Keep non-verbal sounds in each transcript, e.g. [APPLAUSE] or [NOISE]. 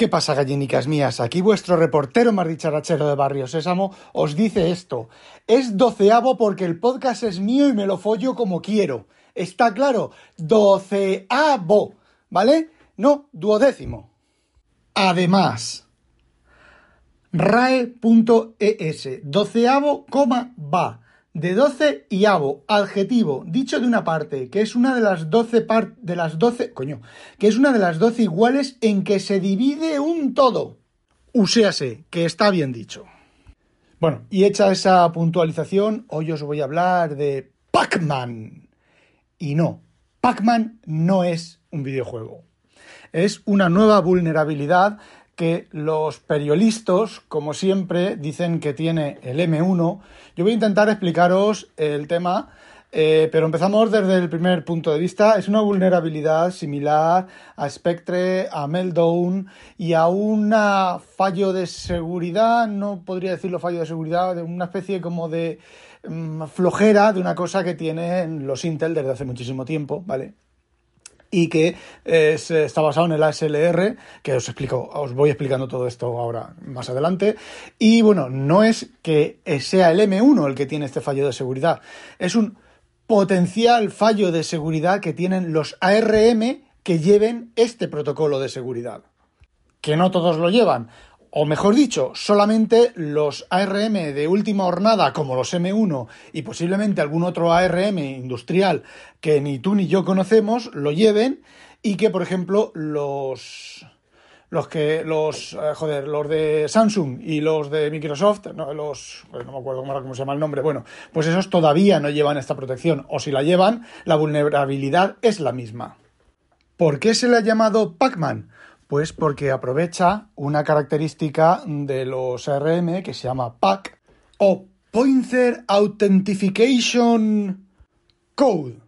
¿Qué pasa, gallinicas mías? Aquí vuestro reportero más dicharachero de Barrio Sésamo os dice esto. Es doceavo porque el podcast es mío y me lo follo como quiero. ¿Está claro? Doceavo, ¿vale? No, duodécimo. Además, RAE.es, doceavo, coma, va de 12 y avo, adjetivo, dicho de una parte, que es una de las 12 par de las 12, coño, que es una de las 12 iguales en que se divide un todo. Uséase, que está bien dicho. Bueno, y hecha esa puntualización, hoy os voy a hablar de Pac-Man. Y no, Pac-Man no es un videojuego. Es una nueva vulnerabilidad que los periodistas, como siempre, dicen que tiene el M1. Yo voy a intentar explicaros el tema, eh, pero empezamos desde el primer punto de vista. Es una vulnerabilidad similar a Spectre, a Meltdown y a un fallo de seguridad, no podría decirlo fallo de seguridad, de una especie como de mm, flojera de una cosa que tienen los Intel desde hace muchísimo tiempo, ¿vale? Y que está basado en el ASLR, que os explico, os voy explicando todo esto ahora más adelante. Y bueno, no es que sea el M1 el que tiene este fallo de seguridad, es un potencial fallo de seguridad que tienen los ARM que lleven este protocolo de seguridad. Que no todos lo llevan o mejor dicho, solamente los ARM de última hornada, como los M1 y posiblemente algún otro ARM industrial que ni tú ni yo conocemos, lo lleven y que, por ejemplo, los los que los eh, joder, los de Samsung y los de Microsoft, no, los no me acuerdo cómo, se llama el nombre, bueno, pues esos todavía no llevan esta protección o si la llevan, la vulnerabilidad es la misma. ¿Por qué se le ha llamado Pac-Man? Pues porque aprovecha una característica de los ARM que se llama PAC o Pointer Authentication Code.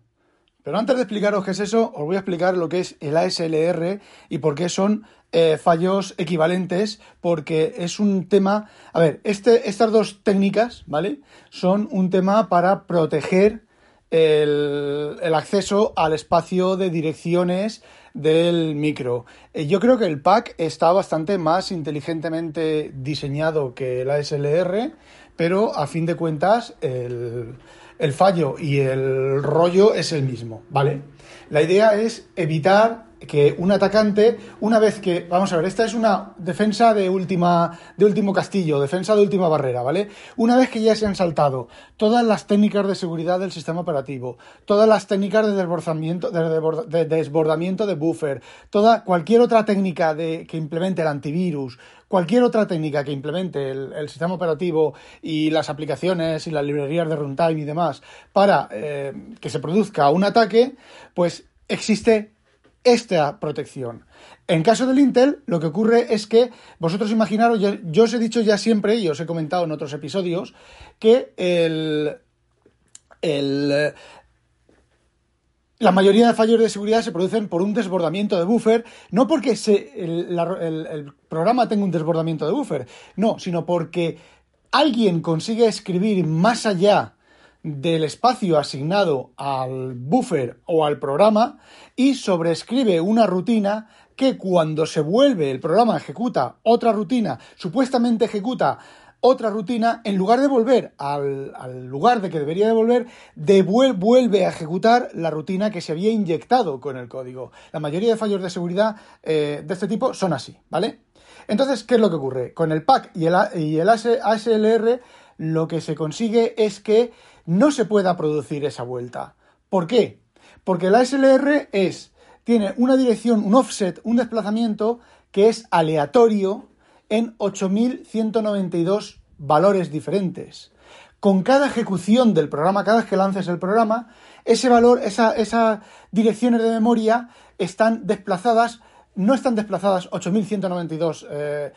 Pero antes de explicaros qué es eso, os voy a explicar lo que es el ASLR y por qué son eh, fallos equivalentes, porque es un tema... A ver, este, estas dos técnicas, ¿vale? Son un tema para proteger el, el acceso al espacio de direcciones del micro. Eh, yo creo que el pack está bastante más inteligentemente diseñado que la SLR, pero a fin de cuentas el, el fallo y el rollo es el mismo, ¿vale? La idea es evitar que un atacante, una vez que, vamos a ver, esta es una defensa de última, de último castillo, defensa de última barrera, ¿vale? Una vez que ya se han saltado todas las técnicas de seguridad del sistema operativo, todas las técnicas de desbordamiento, de, desbordamiento de buffer, toda, cualquier otra técnica de, que implemente el antivirus, cualquier otra técnica que implemente el, sistema operativo y las aplicaciones y las librerías de runtime y demás para eh, que se produzca un ataque, pues existe esta protección. En caso del Intel, lo que ocurre es que vosotros imaginaros, yo, os he dicho ya siempre, y os he comentado en otros episodios, que el, la mayoría de fallos de seguridad se producen por un desbordamiento de buffer, no porque el, programa tenga un desbordamiento de buffer, no, sino porque alguien consigue escribir más allá del espacio asignado al buffer o al programa y sobrescribe una rutina que cuando se vuelve el programa ejecuta otra rutina, supuestamente ejecuta otra rutina, en lugar de volver al, lugar de que debería de volver, vuelve a ejecutar la rutina que se había inyectado con el código. La mayoría de fallos de seguridad eh, de este tipo son así, ¿vale? Entonces, ¿qué es lo que ocurre? Con el PAC y el, y el ASLR lo que se consigue es que no se pueda producir esa vuelta. ¿Por qué? Porque la SLR es, tiene una dirección, un offset, un desplazamiento que es aleatorio en 8192 valores diferentes. Con cada ejecución del programa, cada vez que lances el programa, ese valor, esa, esas direcciones de memoria están desplazadas no están desplazadas 8.192 eh,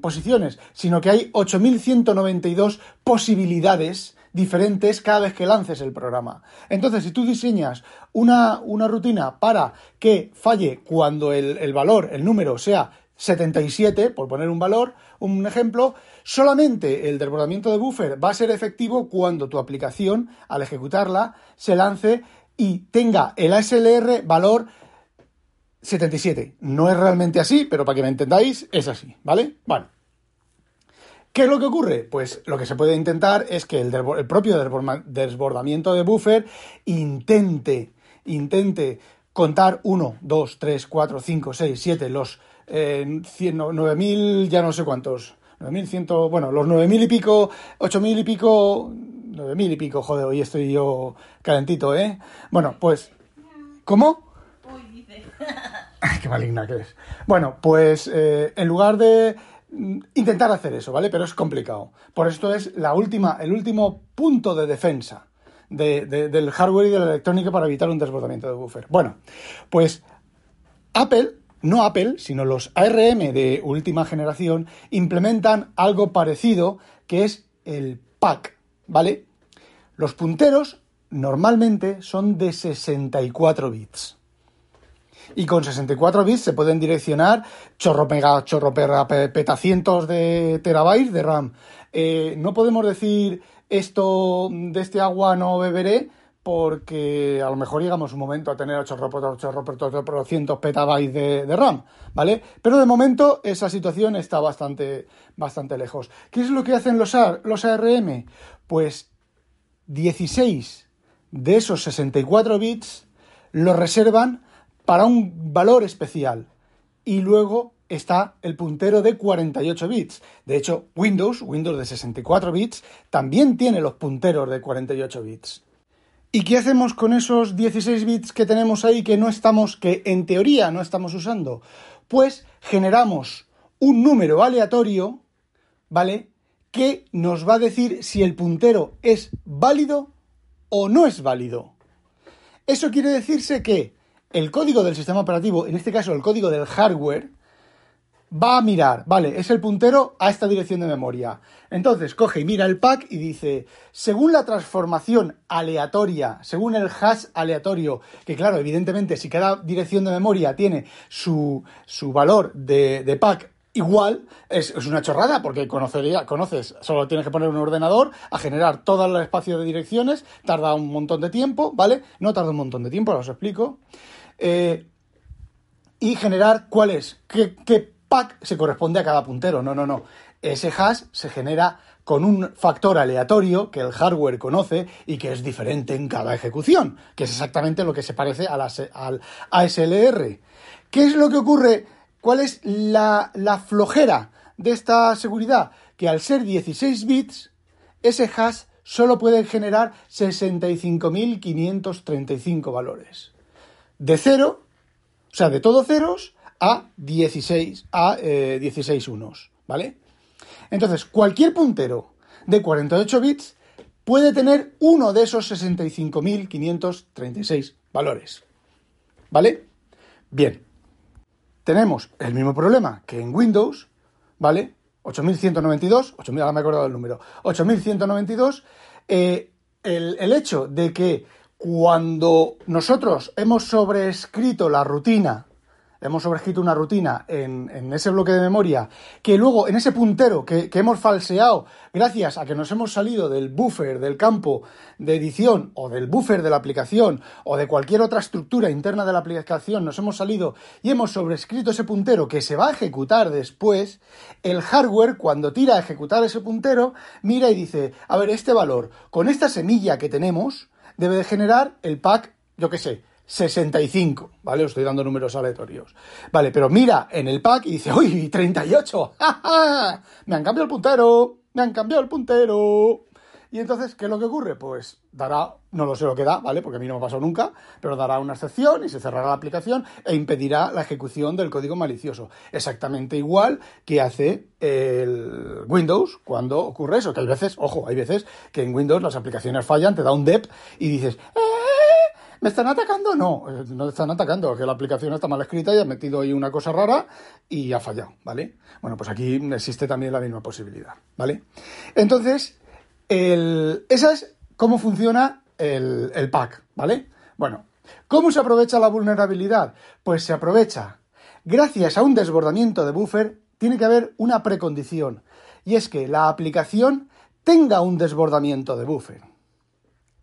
posiciones, sino que hay 8.192 posibilidades diferentes cada vez que lances el programa. Entonces, si tú diseñas una, rutina para que falle cuando el, el valor, el número sea 77, por poner un valor, un ejemplo, solamente el desbordamiento de buffer va a ser efectivo cuando tu aplicación, al ejecutarla, se lance y tenga el ASLR valor 77. No es realmente así, pero para que me entendáis, es así, ¿vale? Bueno. ¿Qué es lo que ocurre? Pues lo que se puede intentar es que el, propio desbordamiento de buffer intente, intente contar 1, 2, 3, 4, 5, 6, 7, los eh, 9.000, ya no sé cuántos, 9.100, bueno, los 9.000 y pico, 8.000 y pico, 9.000 y pico, joder, hoy estoy yo calentito, ¿eh? Bueno, pues, ¿cómo? Uy, dice. [LAUGHS] Qué maligna que es. Bueno, pues eh, en lugar de intentar hacer eso, ¿vale? Pero es complicado. Por esto es la última, el último punto de defensa del hardware y de la electrónica para evitar un desbordamiento de buffer. Bueno, pues Apple, no Apple, sino los ARM de última generación, implementan algo parecido que es el PAC, ¿vale? Los punteros normalmente son de 64 bits y con 64 bits se pueden direccionar chorro pega, chorro perra, petacientos de terabytes de RAM. Eh, no podemos decir esto de este agua no beberé porque a lo mejor llegamos un momento a tener chorro, chorro, cientos petabytes de, RAM, ¿vale? Pero de momento esa situación está bastante, bastante lejos. ¿Qué es lo que hacen los, los ARM? Pues 16 de esos 64 bits los reservan para un valor especial. Y luego está el puntero de 48 bits. De hecho, Windows, Windows de 64 bits, también tiene los punteros de 48 bits. ¿Y qué hacemos con esos 16 bits que tenemos ahí que no estamos, que en teoría no estamos usando? Pues generamos un número aleatorio, ¿vale? Que nos va a decir si el puntero es válido o no es válido. Eso quiere decirse que el código del sistema operativo, en este caso el código del hardware, va a mirar, vale, es el puntero a esta dirección de memoria. Entonces coge y mira el pack y dice, según la transformación aleatoria, según el hash aleatorio, que claro, evidentemente si cada dirección de memoria tiene su, su valor de, de pack igual, es, una chorrada porque conocería, conoces, solo tienes que poner un ordenador a generar todo el espacio de direcciones, tarda un montón de tiempo, ¿vale? No tarda un montón de tiempo, os explico. Eh, y generar cuál es, qué, pack se corresponde a cada puntero. No, no, no. Ese hash se genera con un factor aleatorio que el hardware conoce y que es diferente en cada ejecución, que es exactamente lo que se parece a al ASLR. ¿Qué es lo que ocurre? ¿Cuál es la, la flojera de esta seguridad? Que al ser 16 bits, ese hash solo puede generar 65.535 valores de cero, o sea, de todo ceros a 16, a 16 eh, unos, ¿vale? Entonces, cualquier puntero de 48 bits puede tener uno de esos 65.536 valores, ¿vale? Bien, tenemos el mismo problema que en Windows, ¿vale? 8192, 8000, ahora me he acordado del número, 8192, eh, el, el hecho de que cuando nosotros hemos sobrescrito la rutina, hemos sobrescrito una rutina en, ese bloque de memoria, que luego en ese puntero que, hemos falseado gracias a que nos hemos salido del buffer del campo de edición o del buffer de la aplicación o de cualquier otra estructura interna de la aplicación, nos hemos salido y hemos sobrescrito ese puntero que se va a ejecutar después, el hardware cuando tira a ejecutar ese puntero mira y dice, a ver, este valor con esta semilla que tenemos, debe de generar el pack, yo qué sé, 65, ¿vale? Os estoy dando números aleatorios. Vale, pero mira en el pack y dice, ¡uy, 38! ¡Ja, [LAUGHS] Me han cambiado el puntero, me han cambiado el puntero. Y entonces, ¿qué es lo que ocurre? Pues dará, no lo sé lo que da, ¿vale? Porque a mí no me ha pasado nunca, pero dará una excepción y se cerrará la aplicación e impedirá la ejecución del código malicioso. Exactamente igual que hace el Windows cuando ocurre eso, que hay veces, ojo, hay veces que en Windows las aplicaciones fallan, te da un dep y dices, ¡eh! ¿Me están atacando? No, eh, no están atacando, es que la aplicación está mal escrita y ha metido ahí una cosa rara y ha fallado, ¿vale? Bueno, pues aquí existe también la misma posibilidad, ¿vale? Entonces, esa es cómo funciona el, pack, ¿vale? Bueno, ¿cómo se aprovecha la vulnerabilidad? Pues se aprovecha gracias a un desbordamiento de buffer, tiene que haber una precondición, y es que la aplicación tenga un desbordamiento de buffer,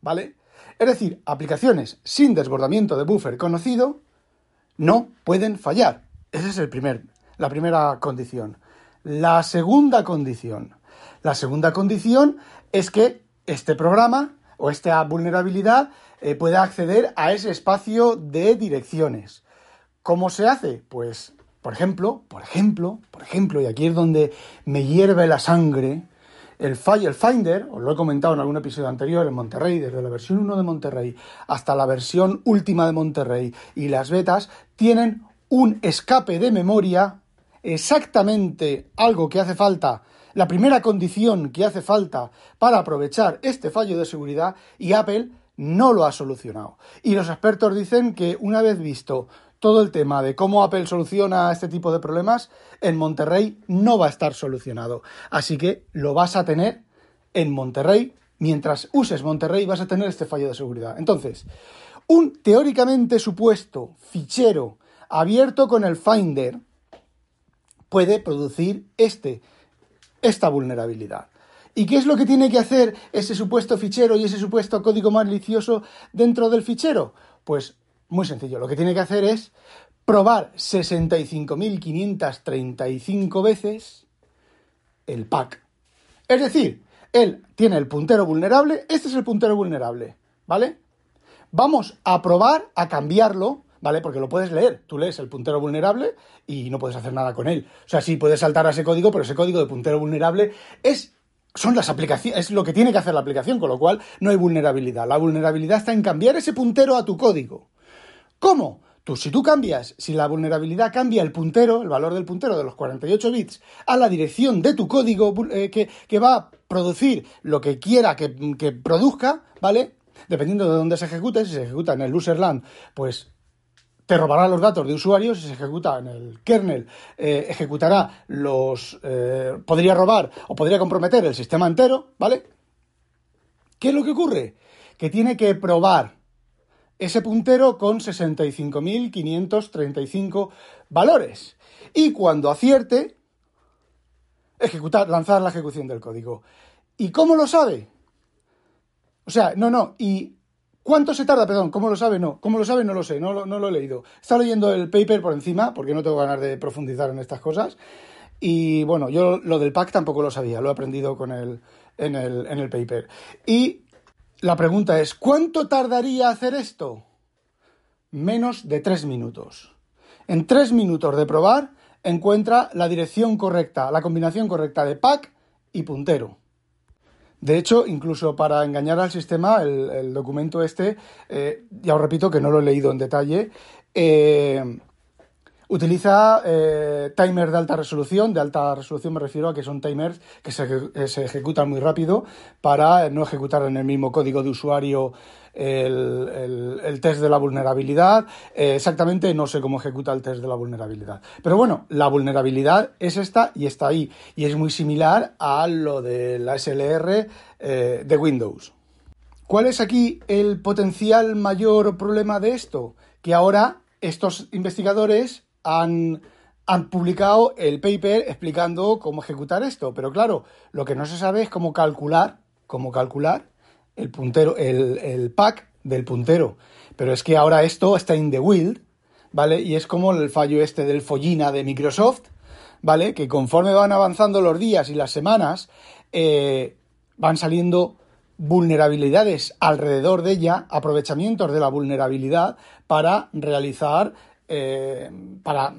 ¿vale? Es decir, aplicaciones sin desbordamiento de buffer conocido no pueden fallar. Esa es la primera condición. La segunda condición. La segunda condición es que este programa o esta vulnerabilidad eh, pueda acceder a ese espacio de direcciones. ¿Cómo se hace? Pues, por ejemplo, por ejemplo, por ejemplo, y aquí es donde me hierve la sangre, el, Finder, os lo he comentado en algún episodio anterior, en Monterrey, desde la versión 1 de Monterrey hasta la versión última de Monterrey y las betas, tienen un escape de memoria, exactamente algo que hace falta, la primera condición que hace falta para aprovechar este fallo de seguridad y Apple no lo ha solucionado. Y los expertos dicen que una vez visto todo el tema de cómo Apple soluciona este tipo de problemas, en Monterrey no va a estar solucionado. Así que lo vas a tener en Monterrey. Mientras uses Monterrey vas a tener este fallo de seguridad. Entonces, un teóricamente supuesto fichero abierto con el Finder puede producir este, esta vulnerabilidad. ¿Y qué es lo que tiene que hacer ese supuesto fichero y ese supuesto código malicioso dentro del fichero? Pues muy sencillo, lo que tiene que hacer es probar 65.535 veces el pack. Es decir, él tiene el puntero vulnerable, este es el puntero vulnerable, ¿vale? Vamos a probar a cambiarlo, ¿vale? Porque lo puedes leer, tú lees el puntero vulnerable y no puedes hacer nada con él. O sea, sí puedes saltar a ese código, pero ese código de puntero vulnerable es son las aplicaciones, es lo que tiene que hacer la aplicación, con lo cual no hay vulnerabilidad. La vulnerabilidad está en cambiar ese puntero a tu código. ¿Cómo? Tú, si tú cambias, si la vulnerabilidad cambia el puntero, el valor del puntero de los 48 bits, a la dirección de tu código eh, que, va a producir lo que quiera que, produzca, ¿vale? Dependiendo de dónde se ejecute, si se ejecuta en el userland, pues te robará los datos de usuarios, si se ejecuta en el kernel, eh, ejecutará los... Eh, podría robar o podría comprometer el sistema entero, ¿vale? ¿Qué es lo que ocurre? Que tiene que probar ese puntero con 65.535 valores. Y cuando acierte, ejecutar, lanzar la ejecución del código. ¿Y cómo lo sabe? O sea, no, no, ¿y cuánto se tarda? Perdón, ¿cómo lo sabe? No, ¿cómo lo sabe? No lo sé, no, lo he leído. Está leyendo el paper por encima, porque no tengo ganas de profundizar en estas cosas. Y bueno, yo lo del pack tampoco lo sabía, lo he aprendido con el, en, el, en el paper. Y la pregunta es, ¿cuánto tardaría hacer esto? Menos de tres minutos. En tres minutos de probar, encuentra la dirección correcta, la combinación correcta de pack y puntero. De hecho, incluso para engañar al sistema, el, documento este, eh, ya os repito que no lo he leído en detalle, eh, Utiliza eh, timers de alta resolución. De alta resolución me refiero a que son timers que se, ejecutan muy rápido para no ejecutar en el mismo código de usuario el, test de la vulnerabilidad. Eh, exactamente no sé cómo ejecuta el test de la vulnerabilidad. Pero bueno, la vulnerabilidad es esta y está ahí. Y es muy similar a lo de la SLR eh, de Windows. ¿Cuál es aquí el potencial mayor problema de esto? Que ahora estos investigadores han, publicado el paper explicando cómo ejecutar esto. Pero claro, lo que no se sabe es cómo calcular, cómo calcular el puntero, el, pack del puntero. Pero es que ahora esto está in the wild, ¿vale? Y es como el fallo este del follina de Microsoft, ¿vale? Que conforme van avanzando los días y las semanas, eh, van saliendo vulnerabilidades alrededor de ella, aprovechamientos de la vulnerabilidad para realizar eh, para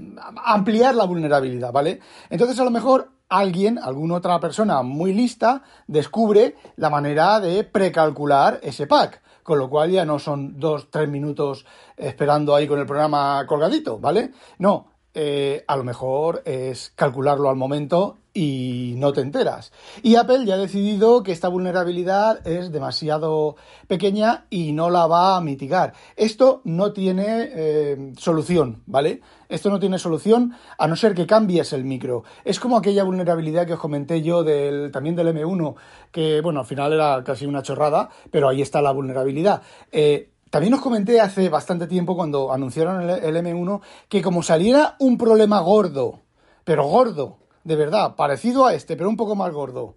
ampliar la vulnerabilidad, ¿vale? Entonces a lo mejor alguien, alguna otra persona muy lista, descubre la manera de precalcular ese pack, con lo cual ya no son dos, tres minutos esperando ahí con el programa colgadito, ¿vale? No, eh, a lo mejor es calcularlo al momento y no te enteras. Y Apple ya ha decidido que esta vulnerabilidad es demasiado pequeña y no la va a mitigar. Esto no tiene eh, solución, ¿vale? Esto no tiene solución a no ser que cambies el micro. Es como aquella vulnerabilidad que os comenté yo del, también del M1, que bueno, al final era casi una chorrada, pero ahí está la vulnerabilidad. Eh, también os comenté hace bastante tiempo cuando anunciaron el, el M1 que como saliera un problema gordo, pero gordo, de verdad, parecido a este, pero un poco más gordo.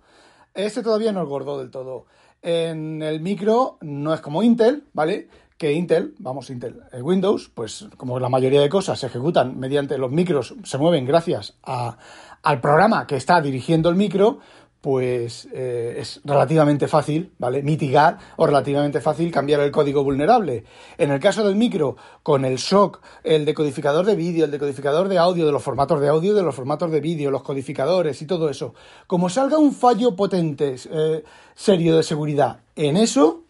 Este todavía no es gordo del todo. En el micro no es como Intel, ¿vale? Que Intel, vamos, Intel, eh, Windows, pues como la mayoría de cosas se ejecutan mediante los micros, se mueven gracias al programa que está dirigiendo el micro, pues eh, es relativamente fácil, ¿vale? Mitigar o relativamente fácil cambiar el código vulnerable. En el caso del micro, con el SOC, el decodificador de vídeo, el decodificador de audio, de los formatos de audio, de los formatos de vídeo, los codificadores y todo eso, como salga un fallo potente, eh, serio de seguridad en eso,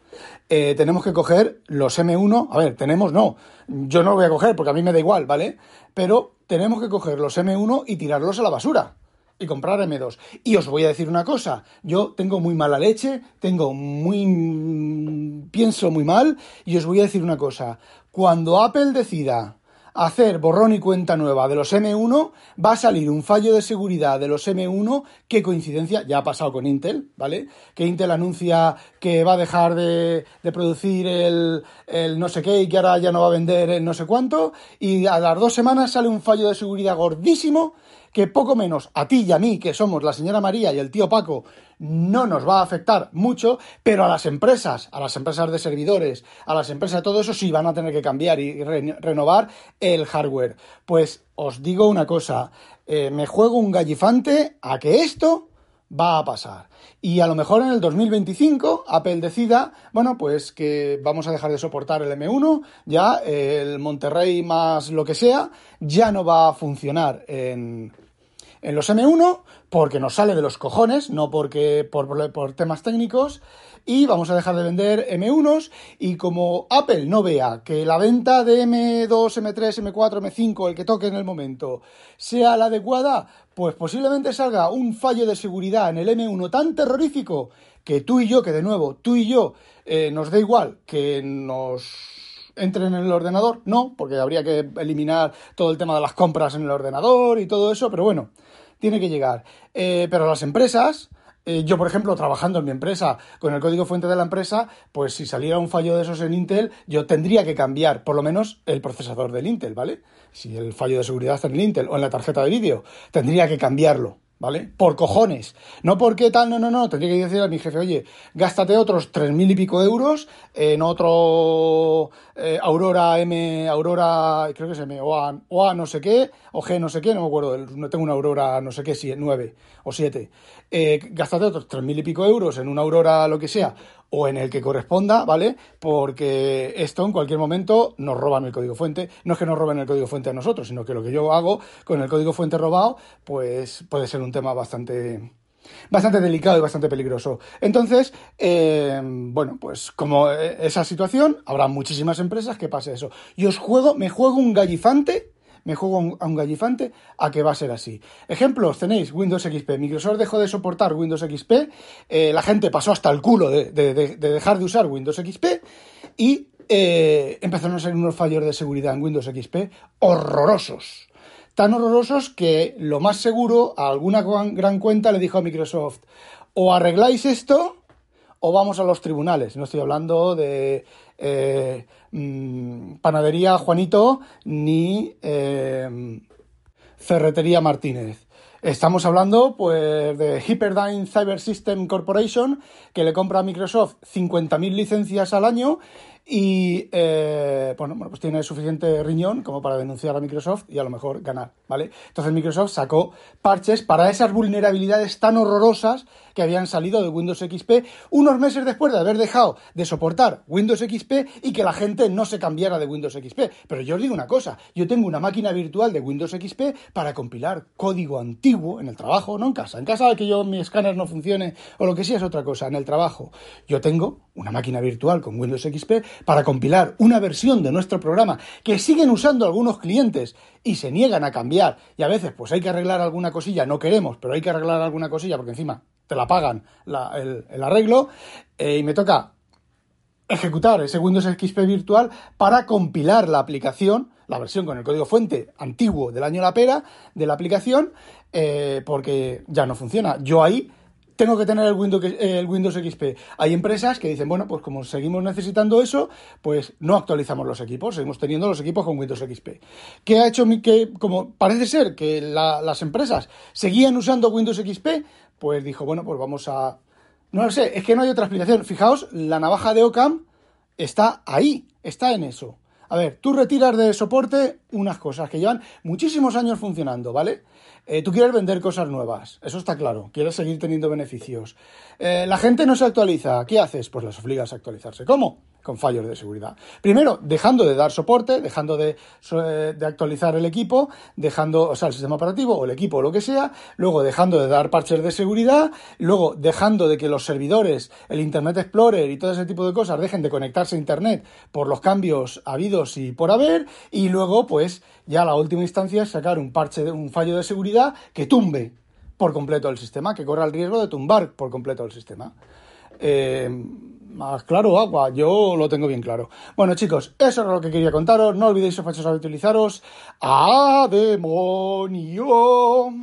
eh, tenemos que coger los M1, a ver, tenemos no, yo no lo voy a coger porque a mí me da igual, ¿vale? Pero tenemos que coger los M1 y tirarlos a la basura y comprar M2. Y os voy a decir una cosa, yo tengo muy mala leche, tengo muy... pienso muy mal, y os voy a decir una cosa, cuando Apple decida hacer borrón y cuenta nueva de los M1, va a salir un fallo de seguridad de los M1, que coincidencia, ya ha pasado con Intel, ¿vale? Que Intel anuncia que va a dejar de, de producir el, el, no sé qué y que ahora ya no va a vender el no sé cuánto, y a las dos semanas sale un fallo de seguridad gordísimo que poco menos a ti y a mí, que somos la señora María y el tío Paco, no nos va a afectar mucho, pero a las empresas, a las empresas de servidores, a las empresas, todo eso sí van a tener que cambiar y renovar el hardware. Pues os digo una cosa, eh, me juego un gallifante a que esto va a pasar. Y a lo mejor en el 2025 Apple decida, bueno, pues que vamos a dejar de soportar el M1, ya el Monterrey más lo que sea, ya no va a funcionar en, en los M1 porque nos sale de los cojones, no porque por, por, temas técnicos, y vamos a dejar de vender M1s y como Apple no vea que la venta de M2, M3, M4, M5, el que toque en el momento, sea la adecuada, pues posiblemente salga un fallo de seguridad en el M1 tan terrorífico que tú y yo, que de nuevo, tú y yo, eh, nos da igual que nos entren en el ordenador, no, porque habría que eliminar todo el tema de las compras en el ordenador y todo eso, pero bueno, tiene que llegar. Eh, pero las empresas, eh, yo por ejemplo, trabajando en mi empresa con el código fuente de la empresa, pues si saliera un fallo de esos en Intel, yo tendría que cambiar por lo menos el procesador del Intel, ¿vale? Si el fallo de seguridad está en el Intel o en la tarjeta de vídeo, tendría que cambiarlo. ¿Vale? Por cojones. No porque tal, no, no, no. Tendría que decir a mi jefe, oye, gástate otros tres mil y pico euros en otro eh, Aurora M, Aurora, creo que es M, o A, no sé qué, o G no sé qué, no me acuerdo, no tengo una Aurora no sé qué, si nueve o siete. Eh, gástate otros tres mil y pico euros en una Aurora lo que sea, o en el que corresponda, ¿vale? Porque esto en cualquier momento nos roban el código fuente. No es que nos roben el código fuente a nosotros, sino que lo que yo hago con el código fuente robado, pues puede ser un tema bastante bastante delicado y bastante peligroso. Entonces, eh, bueno, pues como esa situación, habrá muchísimas empresas que pase eso. Y os juego, me juego un gallifante me juego a un gallifante a que va a ser así. Ejemplos tenéis Windows XP. Microsoft dejó de soportar Windows XP, eh, la gente pasó hasta el culo de, dejar de usar Windows XP y eh, empezaron a salir unos fallos de seguridad en Windows XP horrorosos. Tan horrorosos que lo más seguro a alguna gran cuenta le dijo a Microsoft, o arregláis esto o vamos a los tribunales. No estoy hablando de eh, mm, Panadería Juanito ni eh, Ferretería Martínez. Estamos hablando pues de Hyperdyne Cyber System Corporation, que le compra a Microsoft 50.000 licencias al año y eh, bueno, pues tiene suficiente riñón como para denunciar a Microsoft y a lo mejor ganar, ¿vale? Entonces Microsoft sacó parches para esas vulnerabilidades tan horrorosas que habían salido de Windows XP unos meses después de haber dejado de soportar Windows XP y que la gente no se cambiara de Windows XP. Pero yo os digo una cosa, yo tengo una máquina virtual de Windows XP para compilar código antiguo en el trabajo, no en casa. En casa que yo mi escáner no funcione o lo que sea es otra cosa, en el trabajo. Yo tengo una máquina virtual con Windows XP para compilar una versión de nuestro programa que siguen usando algunos clientes y se niegan a cambiar y a veces pues hay que arreglar alguna cosilla, no queremos, pero hay que arreglar alguna cosilla porque encima te la pagan el, arreglo eh, y me toca ejecutar ese Windows XP virtual para compilar la aplicación, la versión con el código fuente antiguo del año la pera de la aplicación, eh, porque ya no funciona. Yo ahí tengo que tener el Windows, XP. Hay empresas que dicen, bueno, pues como seguimos necesitando eso, pues no actualizamos los equipos, seguimos teniendo los equipos con Windows XP. ¿Qué ha hecho que, como parece ser que las empresas seguían usando Windows XP, pues dijo, bueno, pues vamos a no lo sé, es que no hay otra explicación. Fijaos, la navaja de Ocam está ahí, está en eso. A ver, tú retiras de soporte unas cosas que llevan muchísimos años funcionando, ¿vale? Eh, tú quieres vender cosas nuevas, eso está claro, quieres seguir teniendo beneficios. Eh, la gente no se actualiza, ¿qué haces? Pues las obligas a actualizarse. ¿Cómo? Con fallos de seguridad. Primero, dejando de dar soporte, dejando de, eh, de, actualizar el equipo, dejando, o sea, el sistema operativo o el equipo o lo que sea, luego dejando de dar parches de seguridad, luego dejando de que los servidores, el Internet Explorer y todo ese tipo de cosas dejen de conectarse a Internet por los cambios habidos y por haber, y luego, pues, ya la última instancia es sacar un parche, de, un fallo de seguridad que tumbe por completo el sistema, que corra el riesgo de tumbar por completo el sistema. Eh, más claro agua, yo lo tengo bien claro. Bueno chicos, eso era lo que quería contaros, no olvidéis sospechosos utilizaros. ¡A demonio!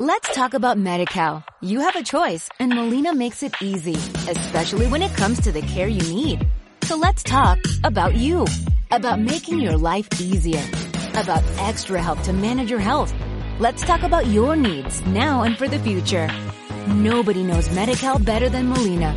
Let's talk about MediCal. You have a choice and Molina makes it easy, especially when it comes to the care you need. So let's talk about you, about making your life easier, about extra help to manage your health. Let's talk about your needs now and for the future. Nobody knows MediCal better than Molina.